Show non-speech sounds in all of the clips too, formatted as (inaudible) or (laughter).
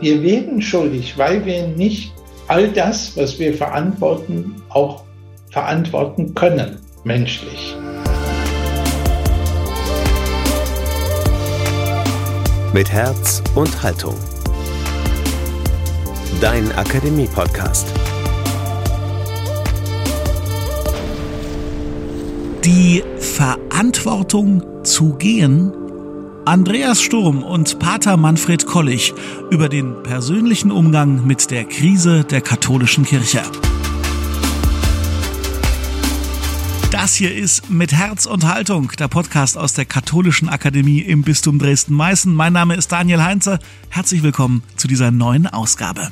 Wir werden schuldig, weil wir nicht all das, was wir verantworten, auch verantworten können, menschlich. Mit Herz und Haltung. Dein Akademie-Podcast. Die Verantwortung zu gehen Andreas Sturm und Pater Manfred Kollig über den persönlichen Umgang mit der Krise der katholischen Kirche. Das hier ist mit Herz und Haltung, der Podcast aus der Katholischen Akademie im Bistum Dresden-Meißen. Mein Name ist Daniel Heinze. Herzlich willkommen zu dieser neuen Ausgabe.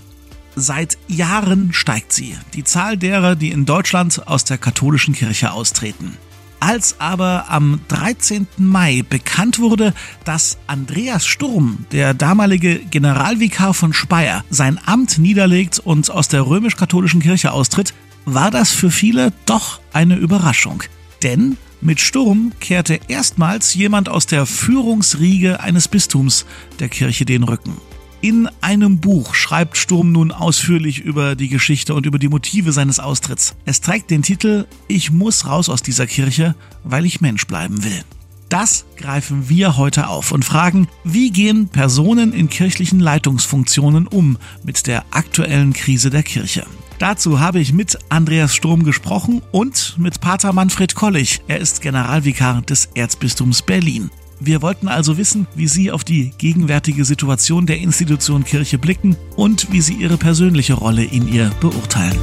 Seit Jahren steigt sie, die Zahl derer, die in Deutschland aus der katholischen Kirche austreten. Als aber am 13. Mai bekannt wurde, dass Andreas Sturm, der damalige Generalvikar von Speyer, sein Amt niederlegt und aus der römisch-katholischen Kirche austritt, war das für viele doch eine Überraschung. Denn mit Sturm kehrte erstmals jemand aus der Führungsriege eines Bistums der Kirche den Rücken. In einem Buch schreibt Sturm nun ausführlich über die Geschichte und über die Motive seines Austritts. Es trägt den Titel Ich muss raus aus dieser Kirche, weil ich Mensch bleiben will. Das greifen wir heute auf und fragen, wie gehen Personen in kirchlichen Leitungsfunktionen um mit der aktuellen Krise der Kirche? Dazu habe ich mit Andreas Sturm gesprochen und mit Pater Manfred Kollig. Er ist Generalvikar des Erzbistums Berlin. Wir wollten also wissen, wie Sie auf die gegenwärtige Situation der Institution Kirche blicken und wie Sie Ihre persönliche Rolle in ihr beurteilen.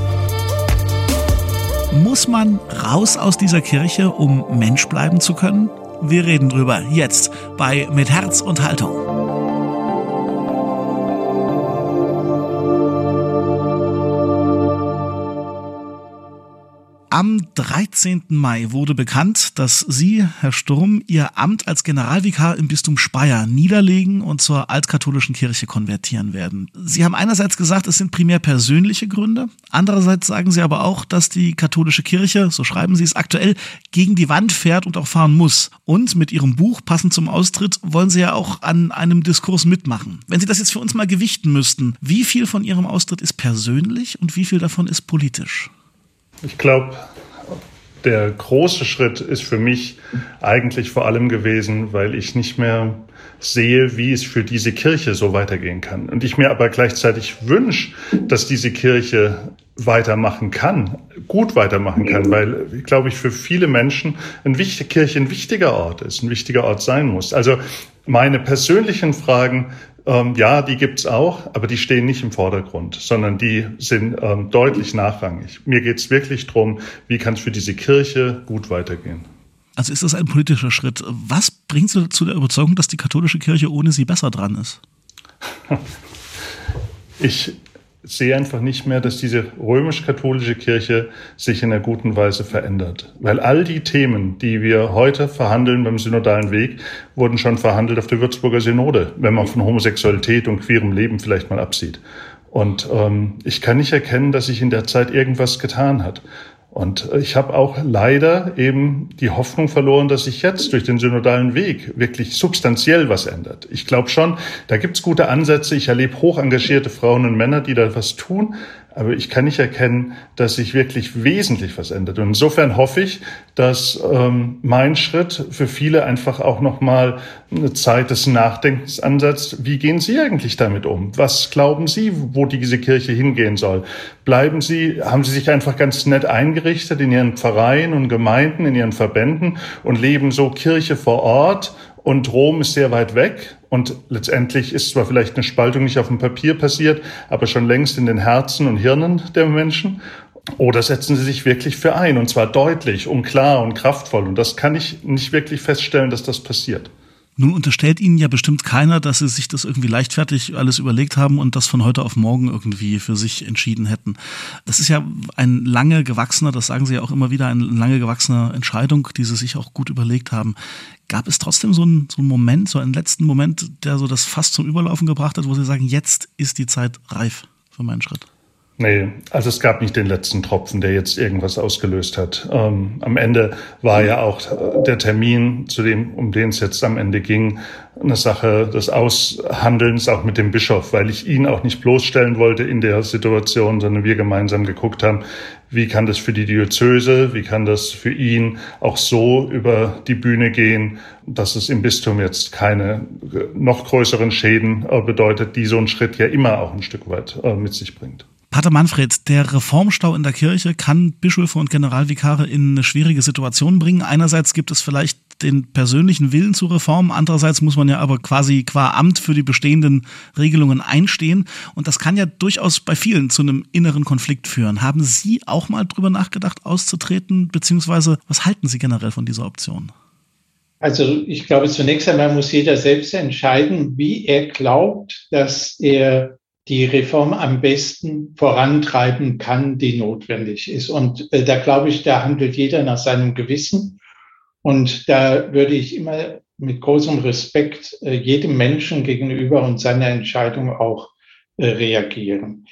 Muss man raus aus dieser Kirche, um Mensch bleiben zu können? Wir reden drüber jetzt bei Mit Herz und Haltung. Am 13. Mai wurde bekannt, dass Sie, Herr Sturm, Ihr Amt als Generalvikar im Bistum Speyer niederlegen und zur altkatholischen Kirche konvertieren werden. Sie haben einerseits gesagt, es sind primär persönliche Gründe. Andererseits sagen Sie aber auch, dass die katholische Kirche, so schreiben Sie es aktuell, gegen die Wand fährt und auch fahren muss. Und mit Ihrem Buch, passend zum Austritt, wollen Sie ja auch an einem Diskurs mitmachen. Wenn Sie das jetzt für uns mal gewichten müssten, wie viel von Ihrem Austritt ist persönlich und wie viel davon ist politisch? Ich glaube, der große Schritt ist für mich eigentlich vor allem gewesen, weil ich nicht mehr sehe, wie es für diese Kirche so weitergehen kann. Und ich mir aber gleichzeitig wünsche, dass diese Kirche weitermachen kann, gut weitermachen kann, weil, glaube ich, für viele Menschen eine wichtige Kirche ein wichtiger Ort ist, ein wichtiger Ort sein muss. Also meine persönlichen Fragen ähm, ja, die gibt's auch, aber die stehen nicht im Vordergrund, sondern die sind ähm, deutlich nachrangig. Mir geht's wirklich drum, wie kann es für diese Kirche gut weitergehen. Also ist das ein politischer Schritt. Was bringt Sie zu der Überzeugung, dass die katholische Kirche ohne Sie besser dran ist? (laughs) Ich sehe einfach nicht mehr, dass diese römisch-katholische Kirche sich in einer guten Weise verändert. Weil all die Themen, die wir heute verhandeln beim synodalen Weg, wurden schon verhandelt auf der Würzburger Synode, wenn man von Homosexualität und queerem Leben vielleicht mal absieht. Und ähm, ich kann nicht erkennen, dass sich in der Zeit irgendwas getan hat. Und ich habe auch leider eben die Hoffnung verloren, dass sich jetzt durch den synodalen Weg wirklich substanziell was ändert. Ich glaube schon, da gibt's gute Ansätze. Ich erlebe hoch engagierte Frauen und Männer, die da was tun. Aber ich kann nicht erkennen, dass sich wirklich wesentlich was ändert. Und insofern hoffe ich, dass ähm, mein Schritt für viele einfach auch nochmal eine Zeit des Nachdenkens ansetzt. Wie gehen Sie eigentlich damit um? Was glauben Sie, wo diese Kirche hingehen soll? Bleiben Sie, haben Sie sich einfach ganz nett eingerichtet in Ihren Pfarreien und Gemeinden, in Ihren Verbänden und leben so Kirche vor Ort und Rom ist sehr weit weg und letztendlich ist zwar vielleicht eine Spaltung nicht auf dem Papier passiert, aber schon längst in den Herzen und Hirnen der Menschen. Oder setzen Sie sich wirklich für ein und zwar deutlich und klar und kraftvoll und das kann ich nicht wirklich feststellen, dass das passiert. Nun unterstellt Ihnen ja bestimmt keiner, dass Sie sich das irgendwie leichtfertig alles überlegt haben und das von heute auf morgen irgendwie für sich entschieden hätten. Das ist ja ein lange gewachsener, das sagen Sie ja auch immer wieder, eine lange gewachsene Entscheidung, die Sie sich auch gut überlegt haben. Gab es trotzdem so einen, so einen Moment, so einen letzten Moment, der so das fast zum Überlaufen gebracht hat, wo Sie sagen, jetzt ist die Zeit reif für meinen Schritt? Nee, also es gab nicht den letzten Tropfen, der jetzt irgendwas ausgelöst hat. Ähm, am Ende war ja auch der Termin, zu dem, um den es jetzt am Ende ging, eine Sache des Aushandelns auch mit dem Bischof, weil ich ihn auch nicht bloßstellen wollte in der Situation, sondern wir gemeinsam geguckt haben, wie kann das für die Diözese, wie kann das für ihn auch so über die Bühne gehen, dass es im Bistum jetzt keine noch größeren Schäden äh, bedeutet, die so ein Schritt ja immer auch ein Stück weit äh, mit sich bringt. Pater Manfred, der Reformstau in der Kirche kann Bischöfe und Generalvikare in eine schwierige Situation bringen. Einerseits gibt es vielleicht den persönlichen Willen zur Reform, andererseits muss man ja aber quasi qua Amt für die bestehenden Regelungen einstehen. Und das kann ja durchaus bei vielen zu einem inneren Konflikt führen. Haben Sie auch mal drüber nachgedacht, auszutreten, beziehungsweise was halten Sie generell von dieser Option? Also ich glaube, zunächst einmal muss jeder selbst entscheiden, wie er glaubt, dass er die Reform am besten vorantreiben kann, die notwendig ist. Und äh, da glaube ich, da handelt jeder nach seinem Gewissen. Und da würde ich immer mit großem Respekt äh, jedem Menschen gegenüber und seiner Entscheidung auch äh, reagieren.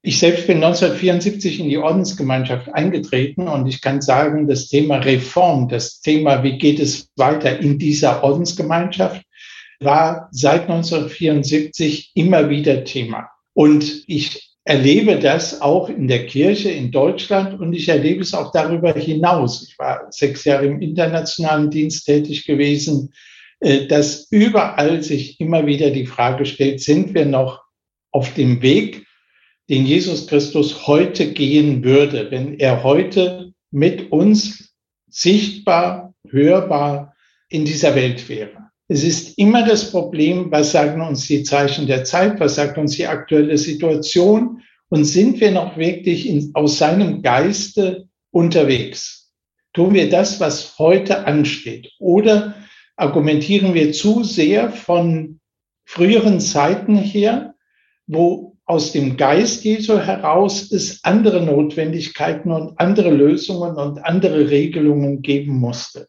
Ich selbst bin 1974 in die Ordensgemeinschaft eingetreten und ich kann sagen, das Thema Reform, das Thema, wie geht es weiter in dieser Ordensgemeinschaft, war seit 1974 immer wieder Thema. Und ich erlebe das auch in der Kirche in Deutschland und ich erlebe es auch darüber hinaus. Ich war sechs Jahre im internationalen Dienst tätig gewesen, äh, dass überall sich immer wieder die Frage stellt, sind wir noch auf dem Weg, den Jesus Christus heute gehen würde, wenn er heute mit uns sichtbar, hörbar in dieser Welt wäre. Es ist immer das Problem, was sagen uns die Zeichen der Zeit, was sagt uns die aktuelle Situation und sind wir noch wirklich in, aus seinem Geiste unterwegs? Tun wir das, was heute ansteht? Oder argumentieren wir zu sehr von früheren Zeiten her, wo aus dem Geist Jesu heraus es andere Notwendigkeiten und andere Lösungen und andere Regelungen geben musste?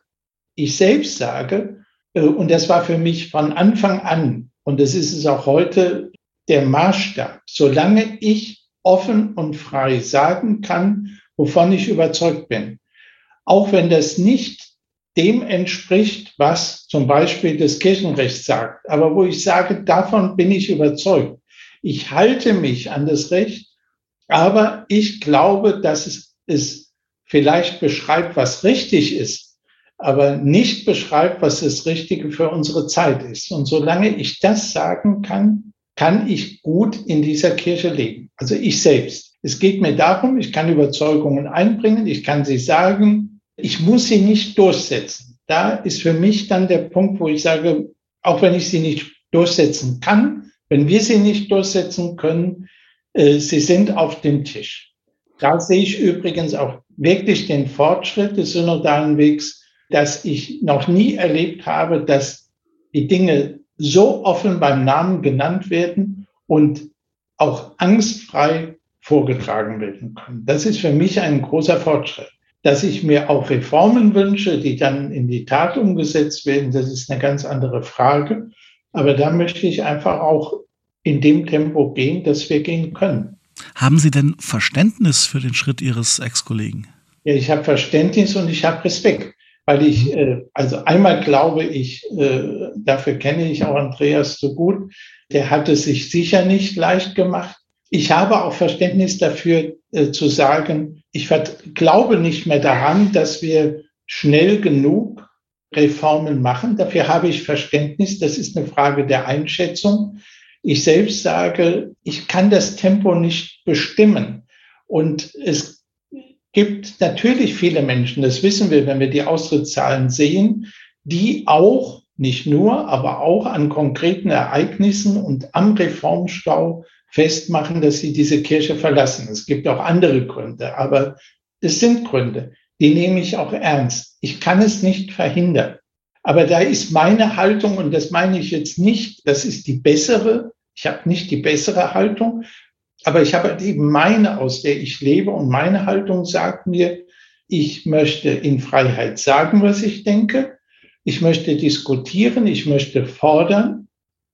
Ich selbst sage, und das war für mich von Anfang an, und das ist es auch heute, der Maßstab. Solange ich offen und frei sagen kann, wovon ich überzeugt bin, auch wenn das nicht dem entspricht, was zum Beispiel das Kirchenrecht sagt, aber wo ich sage, davon bin ich überzeugt. Ich halte mich an das Recht, aber ich glaube, dass es, es vielleicht beschreibt, was richtig ist, aber nicht beschreibt, was das Richtige für unsere Zeit ist. Und solange ich das sagen kann, kann ich gut in dieser Kirche leben. Also ich selbst. Es geht mir darum, ich kann Überzeugungen einbringen, ich kann sie sagen, ich muss sie nicht durchsetzen. Da ist für mich dann der Punkt, wo ich sage, auch wenn ich sie nicht durchsetzen kann, wenn wir sie nicht durchsetzen können, äh, sie sind auf dem Tisch. Da sehe ich übrigens auch wirklich den Fortschritt des synodalen Wegs, dass ich noch nie erlebt habe, dass die Dinge so offen beim Namen genannt werden und auch angstfrei vorgetragen werden können. Das ist für mich ein großer Fortschritt. Dass ich mir auch Reformen wünsche, die dann in die Tat umgesetzt werden, das ist eine ganz andere Frage. Aber da möchte ich einfach auch in dem Tempo gehen, dass wir gehen können. Haben Sie denn Verständnis für den Schritt Ihres Ex-Kollegen? Ja, ich habe Verständnis und ich habe Respekt weil ich, äh, also einmal glaube ich, äh, dafür kenne ich auch Andreas so gut, der hat es sich sicher nicht leicht gemacht. Ich habe auch Verständnis dafür äh, zu sagen, ich glaube nicht mehr daran, dass wir schnell genug Reformen machen. Dafür habe ich Verständnis. Das ist eine Frage der Einschätzung. Ich selbst sage, ich kann das Tempo nicht bestimmen. Und es gibt natürlich viele Menschen, das wissen wir, wenn wir die Austrittszahlen sehen, die auch, nicht nur, aber auch an konkreten Ereignissen und am Reformstau festmachen, dass sie diese Kirche verlassen. Es gibt auch andere Gründe, aber es sind Gründe, die nehme ich auch ernst. Ich kann es nicht verhindern. Aber da ist meine Haltung, und das meine ich jetzt nicht, das ist die bessere, ich habe nicht die bessere Haltung, aber ich habe eben meine, aus der ich lebe und meine Haltung sagt mir, ich möchte in Freiheit sagen, was ich denke. Ich möchte diskutieren, ich möchte fordern,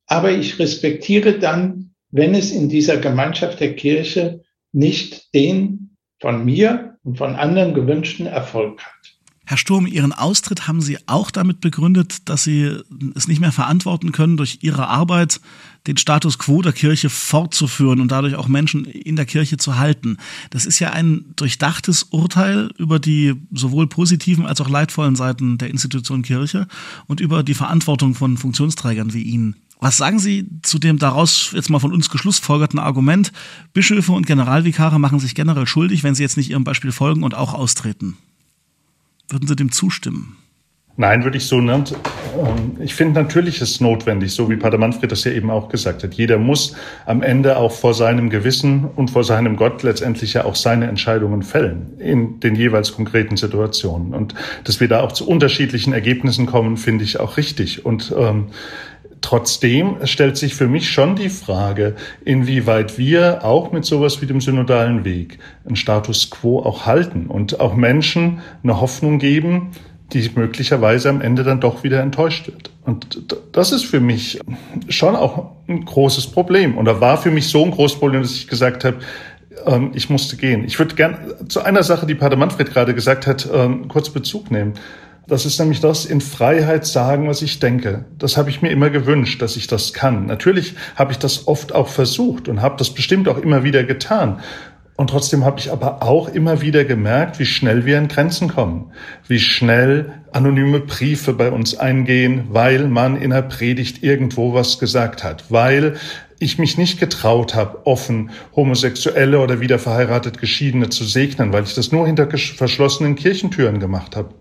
aber ich respektiere dann, wenn es in dieser Gemeinschaft der Kirche nicht den von mir und von anderen gewünschten Erfolg hat. Herr Sturm, Ihren Austritt haben Sie auch damit begründet, dass Sie es nicht mehr verantworten können, durch Ihre Arbeit den Status quo der Kirche fortzuführen und dadurch auch Menschen in der Kirche zu halten. Das ist ja ein durchdachtes Urteil über die sowohl positiven als auch leidvollen Seiten der Institution Kirche und über die Verantwortung von Funktionsträgern wie Ihnen. Was sagen Sie zu dem daraus jetzt mal von uns geschlussfolgerten Argument, Bischöfe und Generalvikare machen sich generell schuldig, wenn sie jetzt nicht ihrem Beispiel folgen und auch austreten? Würden Sie dem zustimmen? Nein, würde ich so nicht. Ähm, ich finde natürlich ist es notwendig, so wie Pater Manfred das ja eben auch gesagt hat. Jeder muss am Ende auch vor seinem Gewissen und vor seinem Gott letztendlich ja auch seine Entscheidungen fällen in den jeweils konkreten Situationen. Und dass wir da auch zu unterschiedlichen Ergebnissen kommen, finde ich auch richtig. Und ähm, Trotzdem stellt sich für mich schon die Frage, inwieweit wir auch mit sowas wie dem synodalen Weg einen Status quo auch halten und auch Menschen eine Hoffnung geben, die möglicherweise am Ende dann doch wieder enttäuscht wird. Und das ist für mich schon auch ein großes Problem. Und da war für mich so ein großes Problem, dass ich gesagt habe, ähm, ich musste gehen. Ich würde gern zu einer Sache, die Pater Manfred gerade gesagt hat, ähm, kurz Bezug nehmen. Das ist nämlich das in Freiheit sagen, was ich denke. Das habe ich mir immer gewünscht, dass ich das kann. Natürlich habe ich das oft auch versucht und habe das bestimmt auch immer wieder getan. Und trotzdem habe ich aber auch immer wieder gemerkt, wie schnell wir an Grenzen kommen, wie schnell anonyme Briefe bei uns eingehen, weil man in der Predigt irgendwo was gesagt hat, weil ich mich nicht getraut habe, offen Homosexuelle oder wieder verheiratet Geschiedene zu segnen, weil ich das nur hinter verschlossenen Kirchentüren gemacht habe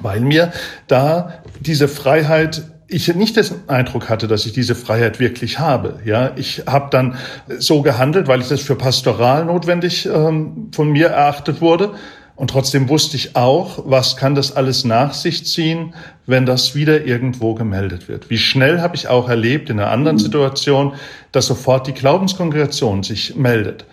weil mir da diese Freiheit ich nicht den Eindruck hatte, dass ich diese Freiheit wirklich habe. Ja, ich habe dann so gehandelt, weil ich das für pastoral notwendig ähm, von mir erachtet wurde. Und trotzdem wusste ich auch, was kann das alles nach sich ziehen, wenn das wieder irgendwo gemeldet wird. Wie schnell habe ich auch erlebt in einer anderen mhm. Situation, dass sofort die Glaubenskongregation sich meldet.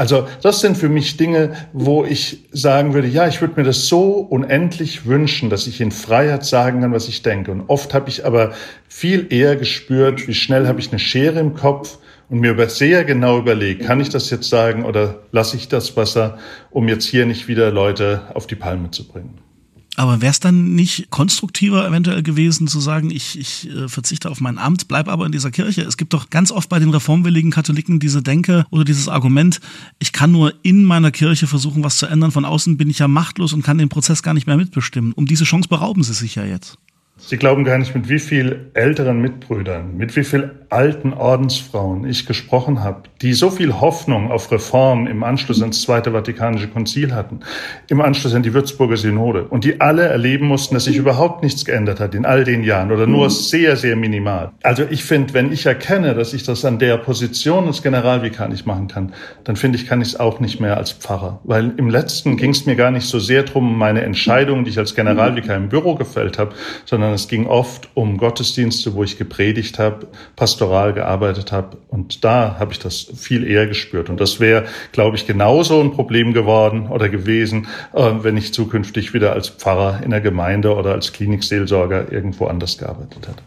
Also das sind für mich Dinge, wo ich sagen würde, ja, ich würde mir das so unendlich wünschen, dass ich in Freiheit sagen kann, was ich denke. Und oft habe ich aber viel eher gespürt, wie schnell habe ich eine Schere im Kopf und mir sehr genau überlegt, kann ich das jetzt sagen oder lasse ich das Wasser, um jetzt hier nicht wieder Leute auf die Palme zu bringen. Aber wäre es dann nicht konstruktiver eventuell gewesen zu sagen, ich, ich äh, verzichte auf mein Amt, bleib aber in dieser Kirche? Es gibt doch ganz oft bei den reformwilligen Katholiken diese Denke oder dieses Argument, ich kann nur in meiner Kirche versuchen, was zu ändern. Von außen bin ich ja machtlos und kann den Prozess gar nicht mehr mitbestimmen. Um diese Chance berauben sie sich ja jetzt. Sie glauben gar nicht, mit wie viel älteren Mitbrüdern, mit wie viel alten Ordensfrauen ich gesprochen habe, die so viel Hoffnung auf Reform im Anschluss ans Zweite Vatikanische Konzil hatten, im Anschluss an die Würzburger Synode und die alle erleben mussten, dass sich überhaupt nichts geändert hat in all den Jahren oder nur mhm. sehr, sehr minimal. Also ich finde, wenn ich erkenne, dass ich das an der Position als Generalvikar nicht machen kann, dann finde ich, kann ich es auch nicht mehr als Pfarrer. Weil im letzten ging es mir gar nicht so sehr drum, meine Entscheidungen, die ich als Generalvikar im Büro gefällt habe, sondern sondern es ging oft um Gottesdienste, wo ich gepredigt habe, pastoral gearbeitet habe. Und da habe ich das viel eher gespürt. Und das wäre, glaube ich, genauso ein Problem geworden oder gewesen, äh, wenn ich zukünftig wieder als Pfarrer in der Gemeinde oder als Klinikseelsorger irgendwo anders gearbeitet hätte.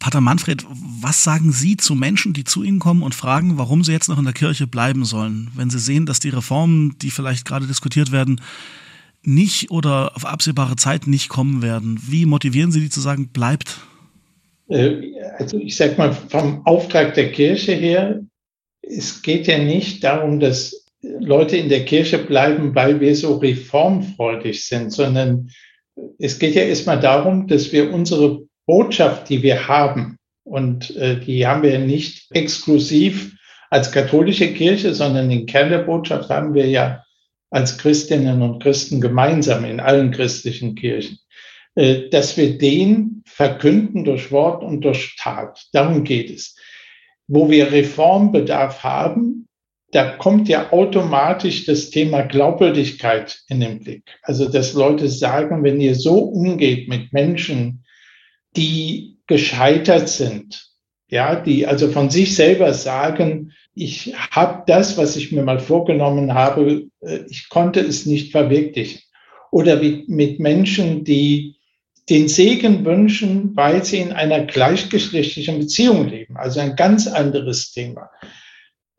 Pater Manfred, was sagen Sie zu Menschen, die zu Ihnen kommen und fragen, warum sie jetzt noch in der Kirche bleiben sollen, wenn sie sehen, dass die Reformen, die vielleicht gerade diskutiert werden, nicht oder auf absehbare Zeit nicht kommen werden. Wie motivieren Sie die zu sagen, bleibt? Äh, also ich sage mal, vom Auftrag der Kirche her, es geht ja nicht darum, dass Leute in der Kirche bleiben, weil wir so reformfreudig sind, sondern es geht ja erstmal darum, dass wir unsere Botschaft, die wir haben, und äh, die haben wir nicht exklusiv als katholische Kirche, sondern den Kern der Botschaft haben wir ja als Christinnen und Christen gemeinsam in allen christlichen Kirchen, äh, dass wir den verkünden durch Wort und durch Tat. Darum geht es. Wo wir Reformbedarf haben, da kommt ja automatisch das Thema Glaubwürdigkeit in den Blick. Also, dass Leute sagen, wenn ihr so umgeht mit Menschen, die gescheitert sind, ja, die also von sich selber sagen, ich habe das, was ich mir mal vorgenommen habe, ich konnte es nicht verwirklichen. Oder wie mit Menschen, die den Segen wünschen, weil sie in einer gleichgeschlechtlichen Beziehung leben. Also ein ganz anderes Thema.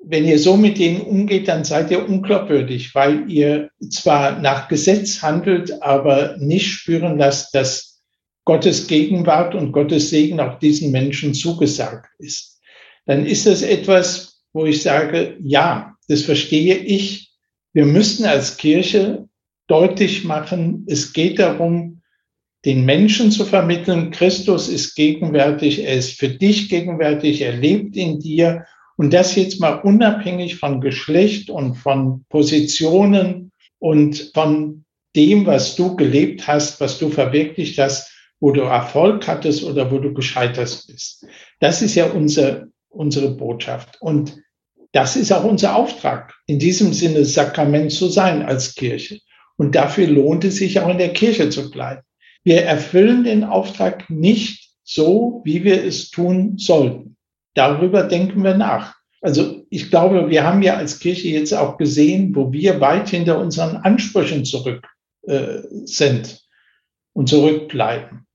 wenn ihr so mit denen umgeht, dann seid ihr unglaubwürdig, weil ihr zwar nach Gesetz handelt, aber nicht spüren lasst, dass Gottes Gegenwart und Gottes Segen auch diesen Menschen zugesagt ist. Dann ist das etwas, wo ich sage, ja, das verstehe ich. Wir müssen als Kirche deutlich machen, es geht darum, den Menschen zu vermitteln, Christus ist gegenwärtig, er ist für dich gegenwärtig, er lebt in dir und das jetzt mal unabhängig von Geschlecht und von Positionen und von dem, was du gelebt hast, was du verwirklicht hast, wo du Erfolg hattest oder wo du gescheitert bist. Das ist ja unser, unsere Botschaft. Und das ist auch unser Auftrag, in diesem Sinne Sakrament zu sein als Kirche. Und dafür lohnt es sich auch in der Kirche zu bleiben. Wir erfüllen den Auftrag nicht so, wie wir es tun sollten. Darüber denken wir nach. Also ich glaube, wir haben ja als Kirche jetzt auch gesehen, wo wir weit hinter unseren Ansprüchen zurück äh, sind und zurückbleiben,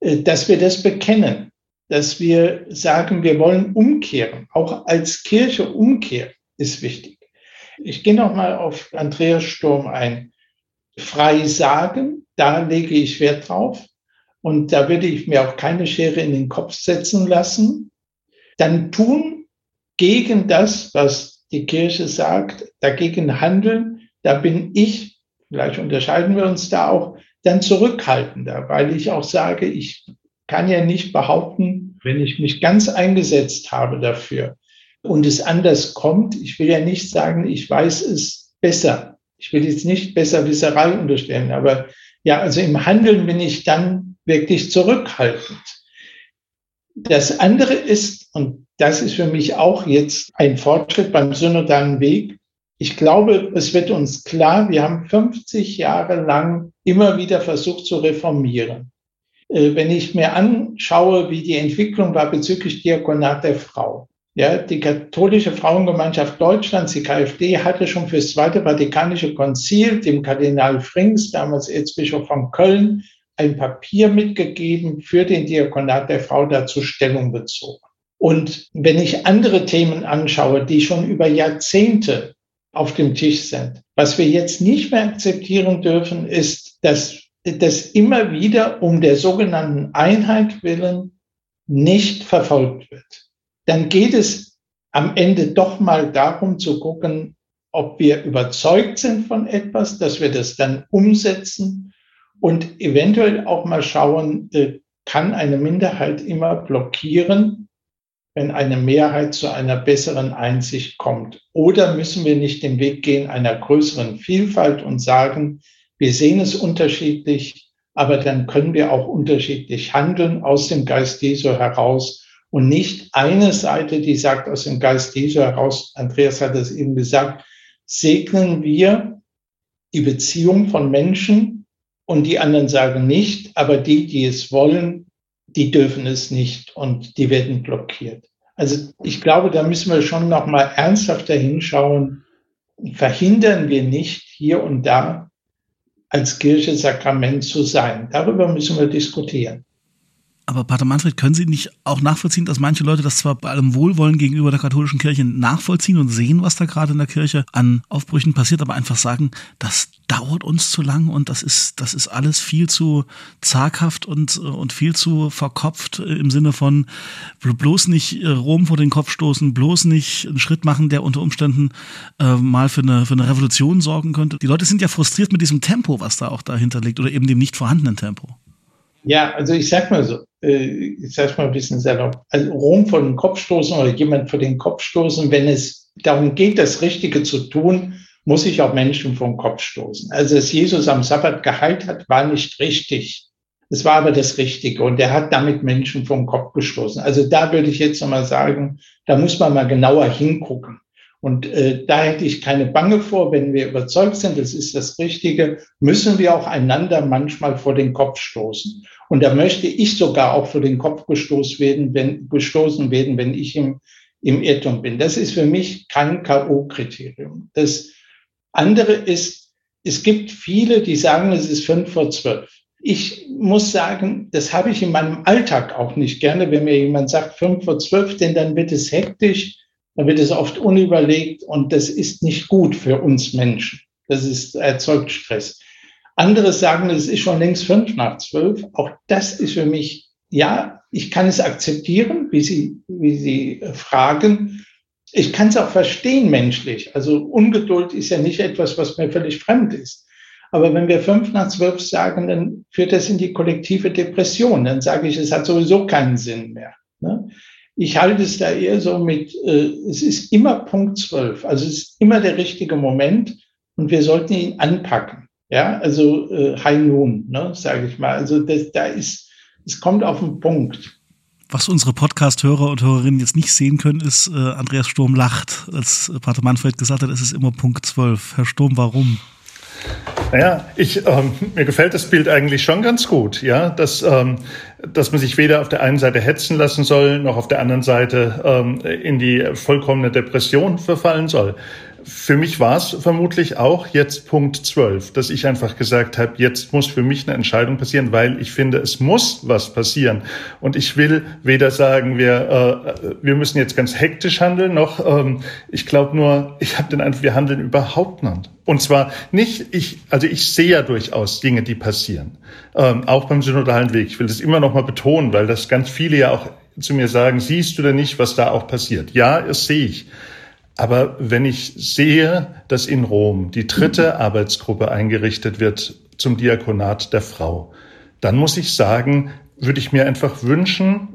äh, dass wir das bekennen, dass wir sagen, wir wollen umkehren. Auch als Kirche umkehren ist wichtig. Ich gehe noch mal auf Andreas Sturm ein. Frei sagen, da lege ich Wert drauf. Und da würde ich mir auch keine Schere in den Kopf setzen lassen dann tun gegen das, was die Kirche sagt, dagegen handeln, da bin ich, vielleicht unterscheiden wir uns da auch, dann zurückhaltender, weil ich auch sage, ich kann ja nicht behaupten, wenn ich mich ganz eingesetzt habe dafür und es anders kommt, ich will ja nicht sagen, ich weiß es besser. Ich will jetzt nicht Besserwisserei unterstellen, aber ja, also im Handeln bin ich dann wirklich zurückhaltend. Das andere ist, und das ist für mich auch jetzt ein Fortschritt beim synodalen Weg, ich glaube, es wird uns klar, wir haben 50 Jahre lang immer wieder versucht zu reformieren. Äh, wenn ich mir anschaue, wie die Entwicklung war bezüglich Diakonat der Frau. Ja, die katholische Frauengemeinschaft Deutschlands, die KfD, hatte schon fürs Zweite Vatikanische Konzil dem Kardinal Frings, damals Erzbischof von Köln, ein Papier mitgegeben für den Diakonat der Frau dazu Stellung bezogen. Und wenn ich andere Themen anschaue, die schon über Jahrzehnte auf dem Tisch sind, was wir jetzt nicht mehr akzeptieren dürfen, ist, dass das immer wieder um der sogenannten Einheit willen nicht verfolgt wird. Dann geht es am Ende doch mal darum zu gucken, ob wir überzeugt sind von etwas, dass wir das dann umsetzen und eventuell auch mal schauen, äh, kann eine Minderheit immer blockieren, wenn eine Mehrheit zu einer besseren Einsicht kommt? Oder müssen wir nicht den Weg gehen einer größeren Vielfalt und sagen, wir sehen es unterschiedlich, aber dann können wir auch unterschiedlich handeln aus dem Geist Jesu heraus und nicht eine Seite, die sagt aus dem Geist Jesu heraus, Andreas hat es eben gesagt, segnen wir die Beziehung von Menschen, und die anderen sagen nicht, aber die, die es wollen, die dürfen es nicht und die werden blockiert. Also ich glaube, da müssen wir schon noch mal ernsthafter hinschauen. Verhindern wir nicht hier und da als Kirche Sakrament zu sein. Darüber müssen wir diskutieren. Aber Pater Manfred, können Sie nicht auch nachvollziehen, dass manche Leute das zwar bei allem Wohlwollen gegenüber der katholischen Kirche nachvollziehen und sehen, was da gerade in der Kirche an Aufbrüchen passiert, aber einfach sagen, das dauert uns zu lang und das ist, das ist alles viel zu zaghaft und, und viel zu verkopft im Sinne von bloß nicht äh, Rom vor den Kopf stoßen, bloß nicht einen Schritt machen, der unter Umständen äh, mal für eine, für eine Revolution sorgen könnte. Die Leute sind ja frustriert mit diesem Tempo, was da auch dahinter liegt oder eben dem nicht vorhandenen Tempo. Ja, also ich sag mal so, äh, ich sag mal ein bisschen salopp, also Rom vor den Kopf stoßen oder jemand vor den Kopf stoßen, wenn es darum geht, das Richtige zu tun, muss ich auch Menschen vor den Kopf stoßen. Also, dass Jesus am Sabbat geheilt hat, war nicht richtig. Es war aber das Richtige und er hat damit Menschen vom Kopf gestoßen. Also da würde ich jetzt nochmal sagen, da muss man mal genauer hingucken. Und äh, da hätte ich keine Bange vor, wenn wir überzeugt sind, das ist das Richtige, müssen wir auch einander manchmal vor den Kopf stoßen. Und da möchte ich sogar auch vor den Kopf gestoßen werden, wenn, gestoßen werden, wenn ich im, im Irrtum bin. Das ist für mich kein K.O.-Kriterium. Das andere ist, es gibt viele, die sagen, es ist fünf vor zwölf. Ich muss sagen, das habe ich in meinem Alltag auch nicht gerne, wenn mir jemand sagt fünf vor zwölf, denn dann wird es hektisch Da wird es oft unüberlegt und das ist nicht gut für uns Menschen. Das ist, erzeugt Stress. Andere sagen, es ist schon längst fünf nach zwölf. Auch das ist für mich, ja, ich kann es akzeptieren, wie Sie, wie Sie fragen. Ich kann es auch verstehen menschlich. Also Ungeduld ist ja nicht etwas, was mir völlig fremd ist. Aber wenn wir fünf nach zwölf sagen, dann führt das in die kollektive Depression. Dann sage ich, es hat sowieso keinen Sinn mehr. Ne? Ich halte es da eher so mit, äh, es ist immer Punkt zwölf. Also es ist immer der richtige Moment und wir sollten ihn anpacken. Ja, also äh, High Noon, ne, sage ich mal. Also das, da ist, es kommt auf den Punkt. Was unsere Podcast-Hörer und Hörerinnen jetzt nicht sehen können, ist, äh, Andreas Sturm lacht, als Pater Manfred gesagt hat, es ist immer Punkt 12. Herr Sturm, warum? Naja, ich, ähm, mir gefällt das Bild eigentlich schon ganz gut, ja, dass, ähm, dass man sich weder auf der einen Seite hetzen lassen soll, noch auf der anderen Seite ähm, in die vollkommene Depression verfallen soll für mich war es vermutlich auch jetzt Punkt 12, dass ich einfach gesagt habe, jetzt muss für mich eine Entscheidung passieren, weil ich finde, es muss was passieren. Und ich will weder sagen, wir, äh, wir müssen jetzt ganz hektisch handeln, noch ähm, ich glaube nur, ich habe den Eindruck, wir handeln überhaupt nicht. Und zwar nicht, ich, also ich sehe ja durchaus Dinge, die passieren, ähm, auch beim synodalen Weg. Ich will das immer noch mal betonen, weil das ganz viele ja auch zu mir sagen, siehst du denn nicht, was da auch passiert? Ja, das sehe ich. Aber wenn ich sehe, dass in Rom die dritte Arbeitsgruppe eingerichtet wird zum Diakonat der Frau, dann muss ich sagen, würde ich mir einfach wünschen,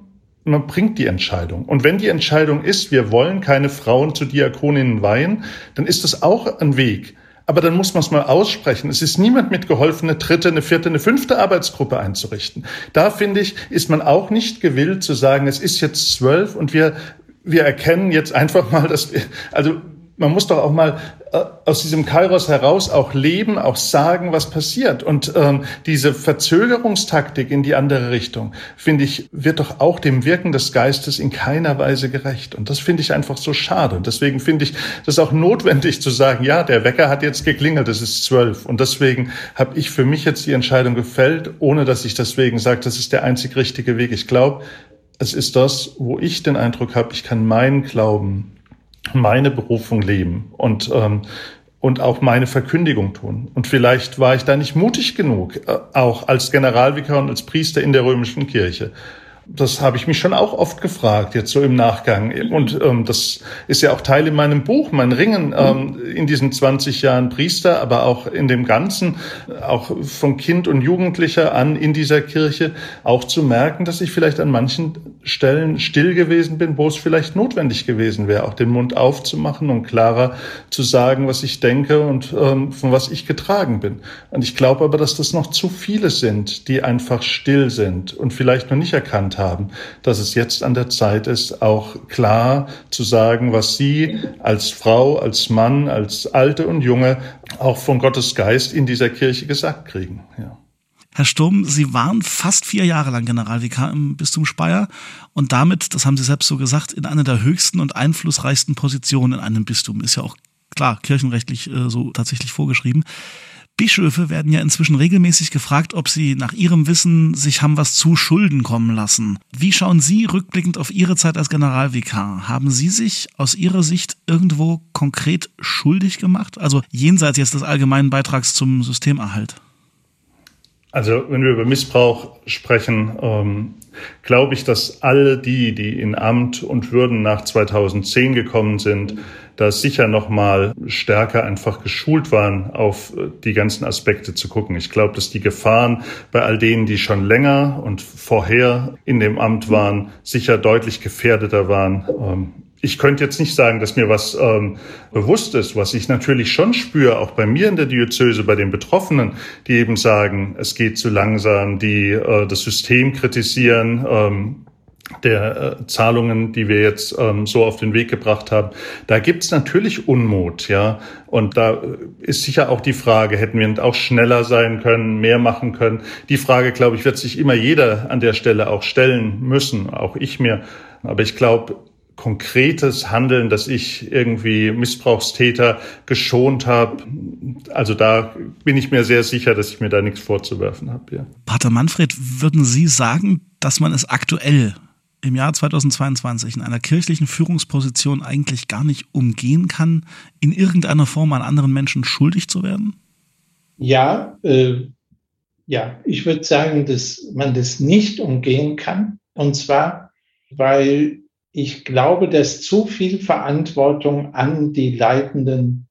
man bringt die Entscheidung. Und wenn die Entscheidung ist, wir wollen keine Frauen zu Diakoninnen weihen, dann ist das auch ein Weg. Aber dann muss man es mal aussprechen. Es ist niemand mitgeholfen, eine dritte, eine vierte, eine fünfte Arbeitsgruppe einzurichten. Da finde ich, ist man auch nicht gewillt zu sagen, es ist jetzt zwölf und wir wir erkennen jetzt einfach mal, dass wir, also man muss doch auch mal äh, aus diesem Kairos heraus auch leben, auch sagen, was passiert. Und ähm, diese Verzögerungstaktik in die andere Richtung, finde ich, wird doch auch dem Wirken des Geistes in keiner Weise gerecht. Und das finde ich einfach so schade. Und deswegen finde ich das auch notwendig zu sagen, ja, der Wecker hat jetzt geklingelt, es ist zwölf. Und deswegen habe ich für mich jetzt die Entscheidung gefällt, ohne dass ich deswegen sage, das ist der einzig richtige Weg. Ich glaube, es ist das, wo ich den Eindruck habe, ich kann meinen Glauben, meine Berufung leben und, ähm, und auch meine Verkündigung tun. Und vielleicht war ich da nicht mutig genug, äh, auch als Generalvikar und als Priester in der römischen Kirche das habe ich mich schon auch oft gefragt, jetzt so im Nachgang. Und ähm, das ist ja auch Teil in meinem Buch, mein Ringen ähm, in diesen 20 Jahren Priester, aber auch in dem Ganzen, auch von Kind und Jugendlicher an in dieser Kirche, auch zu merken, dass ich vielleicht an manchen Stellen still gewesen bin, wo es vielleicht notwendig gewesen wäre, auch den Mund aufzumachen und klarer zu sagen, was ich denke und ähm, von was ich getragen bin. Und ich glaube aber, dass das noch zu viele sind, die einfach still sind und vielleicht noch nicht erkannt haben, dass es jetzt an der Zeit ist, auch klar zu sagen, was Sie als Frau, als Mann, als Alte und Junge auch von Gottes Geist in dieser Kirche gesagt kriegen. Ja. Herr Sturm, Sie waren fast vier Jahre lang Generalvikar im Bistum Speyer und damit, das haben Sie selbst so gesagt, in einer der höchsten und einflussreichsten Positionen in einem Bistum. Ist ja auch klar kirchenrechtlich äh, so tatsächlich vorgeschrieben. Bischöfe werden ja inzwischen regelmäßig gefragt, ob sie nach ihrem Wissen sich haben was zu Schulden kommen lassen. Wie schauen Sie rückblickend auf Ihre Zeit als Generalvikar? Haben Sie sich aus Ihrer Sicht irgendwo konkret schuldig gemacht? Also jenseits jetzt des allgemeinen Beitrags zum Systemerhalt? Also wenn wir über Missbrauch sprechen, ähm, glaube ich, dass alle die, die in Amt und Würden nach 2010 gekommen sind, da sicher noch mal stärker einfach geschult waren, auf äh, die ganzen Aspekte zu gucken. Ich glaube, dass die Gefahren bei all denen, die schon länger und vorher in dem Amt waren, sicher deutlich gefährdeter waren. Ähm, ich könnte jetzt nicht sagen, dass mir was ähm, bewusst ist, was ich natürlich schon spüre, auch bei mir in der Diözese, bei den Betroffenen, die eben sagen, es geht zu langsam, die äh, das System kritisieren, ähm, der äh, Zahlungen, die wir jetzt ähm, so auf den Weg gebracht haben, da gibt's natürlich Unmut, ja. Und da äh, ist sicher auch die Frage, hätten wir auch schneller sein können, mehr machen können. Die Frage, glaube ich, wird sich immer jeder an der Stelle auch stellen müssen, auch ich mir. Aber ich glaube, konkretes Handeln, dass ich irgendwie Missbrauchstäter geschont habe. Also da bin ich mir sehr sicher, dass ich mir da nichts vorzuwerfen habe. Ja. Pater Manfred, würden Sie sagen, dass man es aktuell im Jahr 2022 in einer kirchlichen Führungsposition eigentlich gar nicht umgehen kann, in irgendeiner Form an anderen Menschen schuldig zu werden? Ja, äh, ja, ich würde sagen, dass man das nicht umgehen kann. Und zwar, weil ich glaube, dass zu viel Verantwortung an die leitenden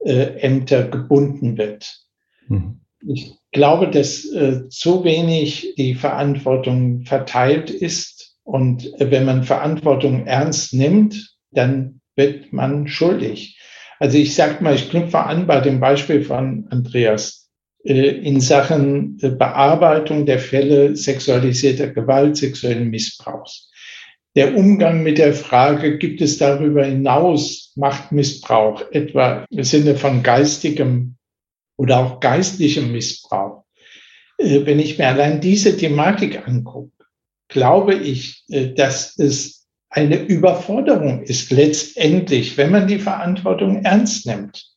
äh, Ämter gebunden wird. Mhm. Ich glaube, dass äh, zu wenig die Verantwortung verteilt ist. Und äh, wenn man Verantwortung ernst nimmt, dann wird man schuldig. Also ich sage mal, ich knüpfe an bei dem Beispiel von Andreas äh, in Sachen äh, Bearbeitung der Fälle sexualisierter Gewalt, sexuellen Missbrauchs. Der Umgang mit der Frage, gibt es darüber hinaus Machtmissbrauch, etwa im Sinne von geistigem oder auch geistlichem Missbrauch. Äh, wenn ich mir allein diese Thematik angucke, glaube ich, äh, dass es eine Überforderung ist letztendlich, wenn man die Verantwortung ernst nimmt.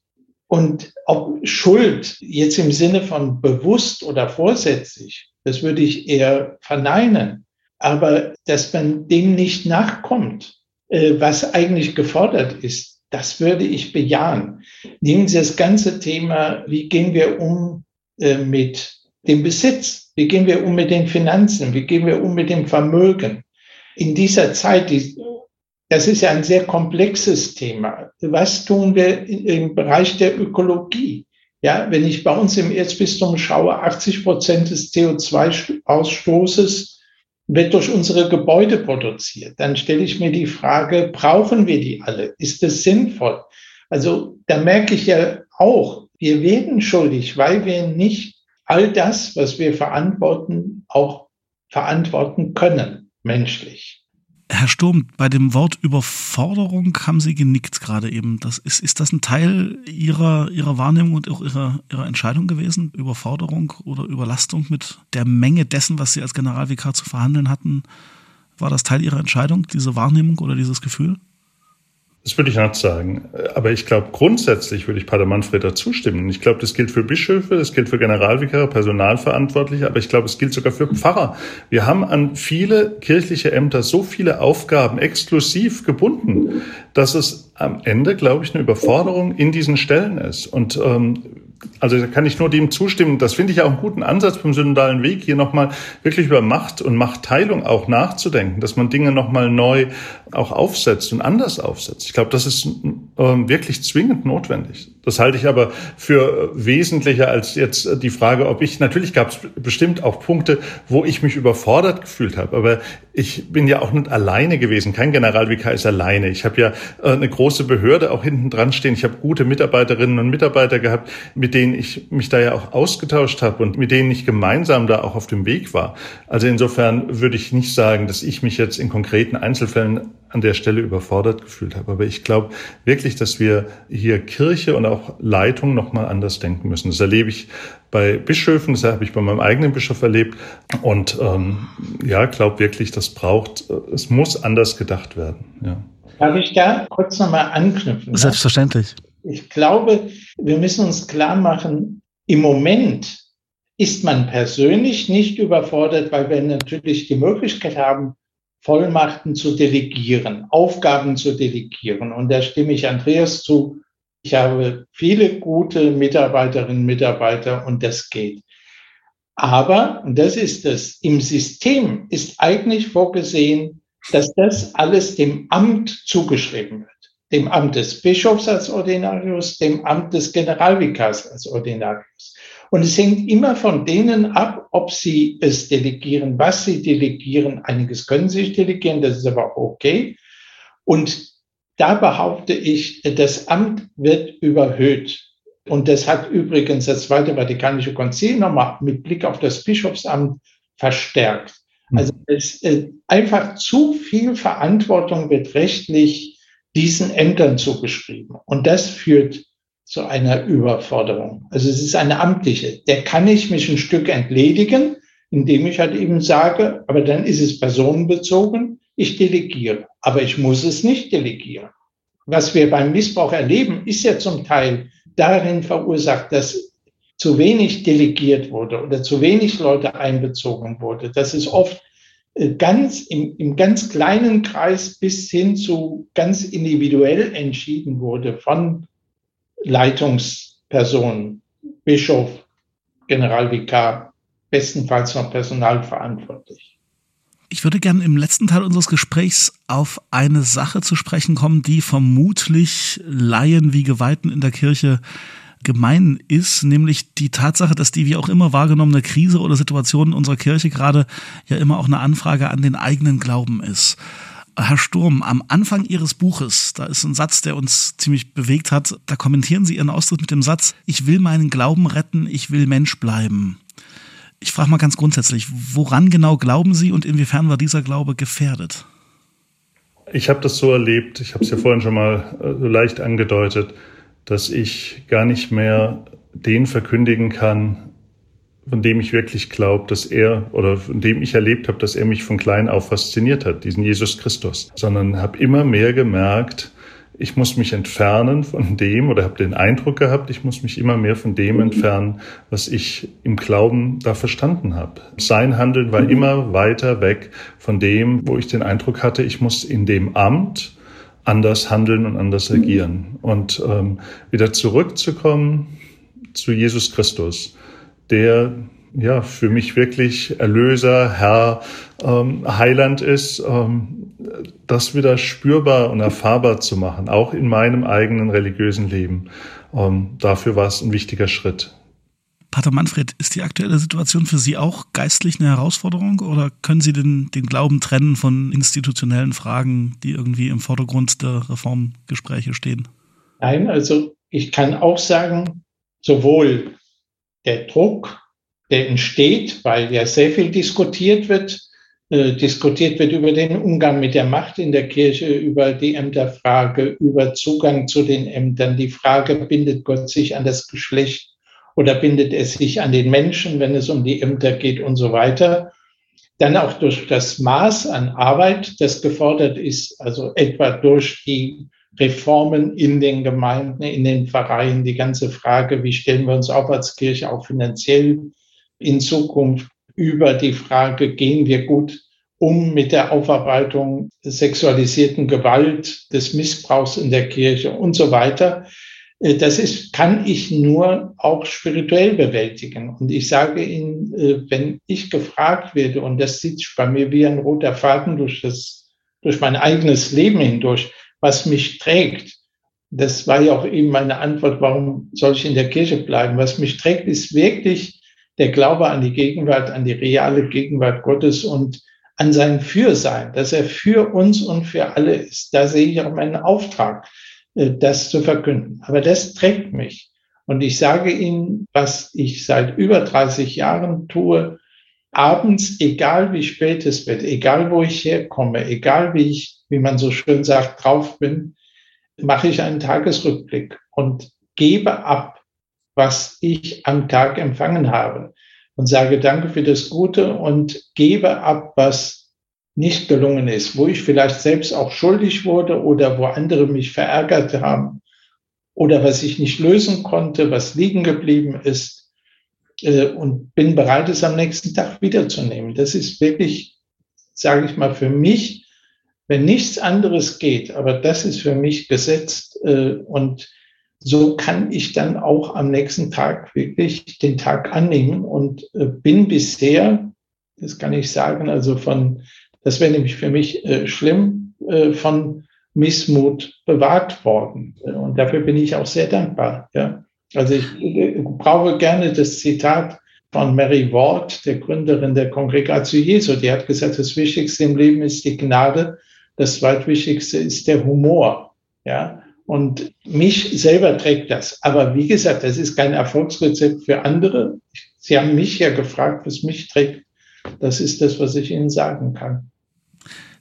Und ob Schuld jetzt im Sinne von bewusst oder vorsätzlich, das würde ich eher verneinen. Aber dass man dem nicht nachkommt, äh, was eigentlich gefordert ist, das würde ich bejahen. Nehmen Sie das ganze Thema, wie gehen wir um äh, mit dem Besitz? Wie gehen wir um mit den Finanzen? Wie gehen wir um mit dem Vermögen? In dieser Zeit, das ist ja ein sehr komplexes Thema. Was tun wir im Bereich der Ökologie? Ja, wenn ich bei uns im Erzbistum schaue, 80 Prozent des CO2-Ausstoßes wird durch unsere Gebäude produziert. Dann stelle ich mir die Frage, brauchen wir die alle? Ist es sinnvoll? Also da merke ich ja auch, wir werden schuldig, weil wir nicht all das, was wir verantworten, auch verantworten können, menschlich. Herr Sturm, bei dem Wort Überforderung haben Sie genickt gerade eben. Das ist, ist das ein Teil Ihrer, Ihrer Wahrnehmung und auch Ihrer, Ihrer Entscheidung gewesen? Überforderung oder Überlastung mit der Menge dessen, was Sie als Generalvikar zu verhandeln hatten? War das Teil Ihrer Entscheidung, diese Wahrnehmung oder dieses Gefühl? Das würde ich nicht sagen. Aber ich glaube, grundsätzlich würde ich Pater Manfred dazu stimmen. Ich glaube, das gilt für Bischöfe, das gilt für Generalvikare, Personalverantwortliche, aber ich glaube, es gilt sogar für Pfarrer. Wir haben an viele kirchliche Ämter so viele Aufgaben exklusiv gebunden, dass es am Ende, glaube ich, eine Überforderung in diesen Stellen ist. Und ähm, also da kann ich nur dem zustimmen. Das finde ich auch einen guten Ansatz beim synodalen Weg, hier nochmal wirklich über Macht und Machtteilung auch nachzudenken, dass man Dinge nochmal neu auch aufsetzt und anders aufsetzt. Ich glaube, das ist äh, wirklich zwingend notwendig. Das halte ich aber für wesentlicher als jetzt die Frage, ob ich, natürlich gab es bestimmt auch Punkte, wo ich mich überfordert gefühlt habe, aber ich bin ja auch nicht alleine gewesen. Kein Generalvikar ist alleine. Ich habe ja äh, eine große Behörde auch hinten dran stehen. Ich habe gute Mitarbeiterinnen und Mitarbeiter gehabt, mit denen ich mich da ja auch ausgetauscht habe und mit denen ich gemeinsam da auch auf dem Weg war. Also insofern würde ich nicht sagen, dass ich mich jetzt in konkreten Einzelfällen an der Stelle überfordert gefühlt habe. Aber ich glaube wirklich, dass wir hier Kirche und auch Leitung nochmal anders denken müssen. Das erlebe ich bei Bischöfen, das habe ich bei meinem eigenen Bischof erlebt. Und ähm, ja, glaube wirklich, das braucht, es muss anders gedacht werden. Ja. Darf ich da kurz nochmal anknüpfen? Selbstverständlich. Ich glaube, wir müssen uns klar machen, im Moment ist man persönlich nicht überfordert, weil wir natürlich die Möglichkeit haben, Vollmachten zu delegieren, Aufgaben zu delegieren. Und da stimme ich Andreas zu. Ich habe viele gute Mitarbeiterinnen und Mitarbeiter und das geht. Aber, und das ist es, im System ist eigentlich vorgesehen, dass das alles dem Amt zugeschrieben wird. Dem Amt des Bischofs als Ordinarius, dem Amt des Generalvikars als Ordinarius. Und es hängt immer von denen ab, ob sie es delegieren, was sie delegieren. Einiges können sie delegieren, das ist aber okay. Und da behaupte ich, das Amt wird überhöht. Und das hat übrigens das Zweite Vatikanische Konzil nochmal mit Blick auf das Bischofsamt verstärkt. Hm. Also es, äh, einfach zu viel Verantwortung wird rechtlich diesen Ämtern zugeschrieben. Und das führt zu einer Überforderung. Also es ist eine amtliche. Der kann ich mich ein Stück entledigen, indem ich halt eben sage, aber dann ist es personenbezogen, ich delegiere. Aber ich muss es nicht delegieren. Was wir beim Missbrauch erleben, ist ja zum Teil darin verursacht, dass zu wenig delegiert wurde oder zu wenig Leute einbezogen wurde. Das ist oft äh, ganz im, im ganz kleinen Kreis bis hin zu ganz individuell entschieden wurde von Leitungspersonen, Bischof, Generalvikar, bestenfalls noch personalverantwortlich. Ich würde gerne im letzten Teil unseres Gesprächs auf eine Sache zu sprechen kommen, die vermutlich Laien wie Geweihten in der Kirche gemein ist, nämlich die Tatsache, dass die wie auch immer wahrgenommene Krise oder Situation in unserer Kirche gerade ja immer auch eine Anfrage an den eigenen Glauben ist. Herr Sturm, am Anfang Ihres Buches, da ist ein Satz, der uns ziemlich bewegt hat, da kommentieren Sie Ihren Austritt mit dem Satz, ich will meinen Glauben retten, ich will Mensch bleiben. Ich frage mal ganz grundsätzlich, woran genau glauben Sie und inwiefern war dieser Glaube gefährdet? Ich habe das so erlebt, ich habe es ja vorhin schon mal so leicht angedeutet, dass ich gar nicht mehr den verkündigen kann, von dem ich wirklich glaube, dass er oder von dem ich erlebt habe, dass er mich von klein auf fasziniert hat, diesen Jesus Christus, sondern habe immer mehr gemerkt, ich muss mich entfernen von dem oder habe den Eindruck gehabt, ich muss mich immer mehr von dem entfernen, was ich im Glauben da verstanden habe. Sein Handeln war immer weiter weg von dem, wo ich den Eindruck hatte, ich muss in dem Amt anders handeln und anders agieren. Und ähm, wieder zurückzukommen zu Jesus Christus, der ja für mich wirklich Erlöser, Herr, ähm, Heiland ist, ähm, das wieder spürbar und erfahrbar zu machen, auch in meinem eigenen religiösen Leben. Ähm, dafür war es ein wichtiger Schritt. Pater Manfred, ist die aktuelle Situation für Sie auch geistlich eine Herausforderung oder können Sie den, den Glauben trennen von institutionellen Fragen, die irgendwie im Vordergrund der Reformgespräche stehen? Nein, also ich kann auch sagen, sowohl der Druck, der entsteht, weil ja sehr viel diskutiert wird, äh, diskutiert wird über den Umgang mit der Macht in der Kirche, über die Ämterfrage, über Zugang zu den Ämtern, die Frage, bindet Gott sich an das Geschlecht oder bindet es sich an den Menschen, wenn es um die Ämter geht und so weiter. Dann auch durch das Maß an Arbeit, das gefordert ist, also etwa durch die Reformen in den Gemeinden, in den Vereinen, die ganze Frage, wie stellen wir uns auf als Kirche auch finanziell in Zukunft über die Frage, gehen wir gut um mit der Aufarbeitung sexualisierten Gewalt, des Missbrauchs in der Kirche und so weiter. Äh, das ist, kann ich nur auch spirituell bewältigen. Und ich sage Ihnen, äh, wenn ich gefragt werde, und das sieht bei mir wie ein roter Faden durch das, durch mein eigenes Leben hindurch, was mich trägt, das war ja auch eben meine Antwort, warum soll ich in der Kirche bleiben? Was mich trägt, ist wirklich der Glaube an die Gegenwart, an die reale Gegenwart Gottes und an sein Fürsein, dass er für uns und für alle ist. Da sehe ich auch meinen Auftrag. Äh, das zu verkünden. Aber das trägt mich. Und ich sage Ihnen, was ich seit über 30 Jahren tue, abends, egal wie spät es wird, egal wo ich herkomme, egal wie ich, wie man so schön sagt, drauf bin, mache ich einen Tagesrückblick und gebe ab, was ich am Tag empfangen habe und sage Danke für das Gute und gebe ab, was nicht gelungen ist, wo ich vielleicht selbst auch schuldig wurde oder wo andere mich verärgert haben oder was ich nicht lösen konnte, was liegen geblieben ist äh, und bin bereit, es am nächsten Tag wiederzunehmen. Das ist wirklich, sage ich mal, für mich, wenn nichts anderes geht, aber das ist für mich gesetzt äh, und so kann ich dann auch am nächsten Tag wirklich den Tag annehmen und äh, bin bisher, das kann ich sagen, also von das wäre nämlich für mich äh, schlimm äh, von Missmut bewahrt worden. Und dafür bin ich auch sehr dankbar. Ja. Also ich äh, brauche gerne das Zitat von Mary Ward, der Gründerin der Kongregation Jesu. Die hat gesagt, das Wichtigste im Leben ist die Gnade, das Zweitwichtigste ist der Humor. Ja. Und mich selber trägt das. Aber wie gesagt, das ist kein Erfolgsrezept für andere. Sie haben mich ja gefragt, was mich trägt. Das ist das, was ich Ihnen sagen kann.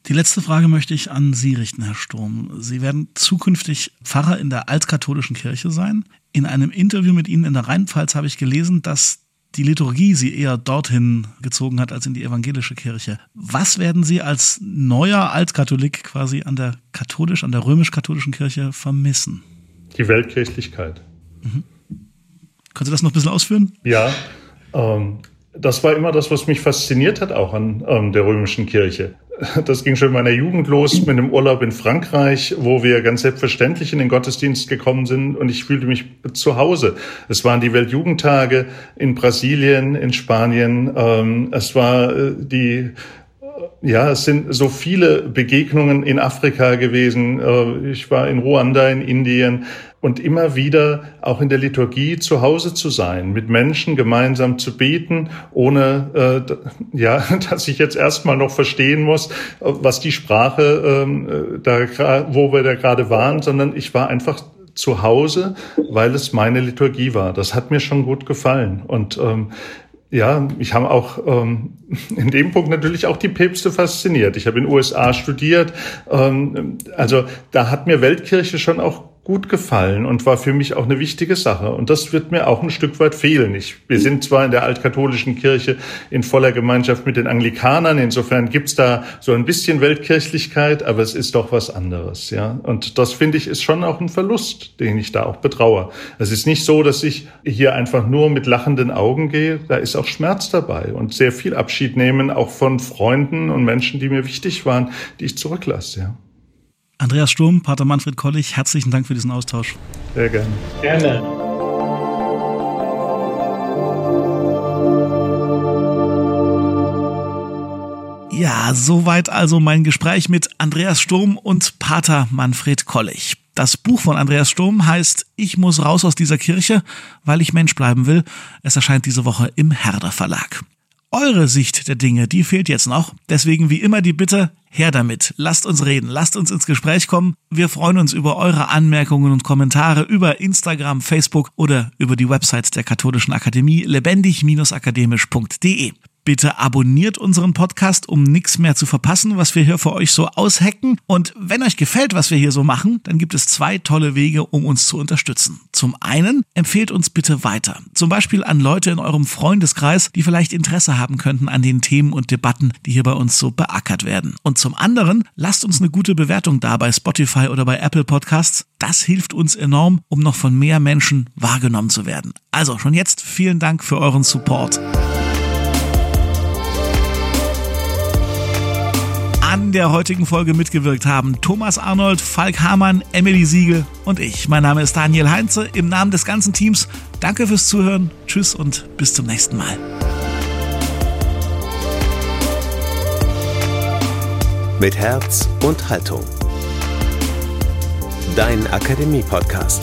Die letzte Frage möchte ich an Sie richten, Herr Sturm. Sie werden zukünftig Pfarrer in der altkatholischen Kirche sein. In einem Interview mit Ihnen in der Rheinpfalz habe ich gelesen, dass die Liturgie Sie eher dorthin gezogen hat als in die evangelische Kirche. Was werden Sie als neuer Altkatholik quasi an der katholisch, an der römisch-katholischen Kirche vermissen? Die Weltkirchlichkeit. Mhm. Können Sie das noch ein bisschen ausführen? Ja, ähm, das war immer das, was mich fasziniert hat, auch an ähm, der römischen Kirche. (laughs) Das ging schon in meiner Jugend los mit einem Urlaub in Frankreich, wo wir ganz selbstverständlich in den Gottesdienst gekommen sind und ich fühlte mich zu Hause. Es waren die Weltjugendtage in Brasilien, in Spanien. Ähm, es war äh, die ja, es sind so viele Begegnungen in Afrika gewesen. Äh, ich war in Ruanda, in Indien und immer wieder auch in der Liturgie zu Hause zu sein, mit Menschen gemeinsam zu beten, ohne äh, ja, (laughs) dass ich jetzt erstmal noch verstehen muss, was die Sprache ähm, da, wo wir da gerade waren, sondern ich war einfach zu Hause, weil es meine Liturgie war. Das hat mir schon gut gefallen und ähm, ja, ich habe auch ähm, (laughs) in dem Punkt natürlich auch die Päpste fasziniert. Ich habe in den USA studiert. Ähm, also da hat mir Weltkirche schon auch gut gefallen und war für mich auch eine wichtige Sache. Und das wird mir auch ein Stück weit fehlen. Ich, wir sind zwar in der altkatholischen Kirche in voller Gemeinschaft mit den Anglikanern, insofern gibt's da so ein bisschen Weltkirchlichkeit, aber es ist doch was anderes. Ja? Und das finde ich ist schon auch ein Verlust, den ich da auch betraue. Es ist nicht so, dass ich hier einfach nur mit lachenden Augen gehe, da ist auch Schmerz dabei und sehr viel Abschied nehmen, auch von Freunden und Menschen, die mir wichtig waren, die ich zurücklasse. Ja. Andreas Sturm, Pater Manfred Kollich, herzlichen Dank für diesen Austausch. Sehr gerne. Gerne. Ja, soweit also mein Gespräch mit Andreas Sturm und Pater Manfred Kollich. Das Buch von Andreas Sturm heißt Ich muss raus aus dieser Kirche, weil ich Mensch bleiben will. Es erscheint diese Woche im Herder Verlag. Eure Sicht der Dinge, die fehlt jetzt noch. Deswegen wie immer die Bitte, her damit. Lasst uns reden, lasst uns ins Gespräch kommen. Wir freuen uns über eure Anmerkungen und Kommentare über Instagram, Facebook oder über die Website der Katholischen Akademie lebendig-akademisch.de. Bitte abonniert unseren Podcast, um nichts mehr zu verpassen, was wir hier für euch so aushacken. Und wenn euch gefällt, was wir hier so machen, dann gibt es zwei tolle Wege, um uns zu unterstützen. Zum einen empfehlt uns bitte weiter. Zum Beispiel an Leute in eurem Freundeskreis, die vielleicht Interesse haben könnten an den Themen und Debatten, die hier bei uns so beackert werden. Und zum anderen lasst uns eine gute Bewertung da bei Spotify oder bei Apple Podcasts. Das hilft uns enorm, um noch von mehr Menschen wahrgenommen zu werden. Also schon jetzt vielen Dank für euren Support. Der heutigen Folge mitgewirkt haben Thomas Arnold, Falk Hamann, Emily Siegel und ich. Mein Name ist Daniel Heinze. Im Namen des ganzen Teams danke fürs Zuhören. Tschüss und bis zum nächsten Mal. Mit Herz und Haltung. Dein Akademie-Podcast.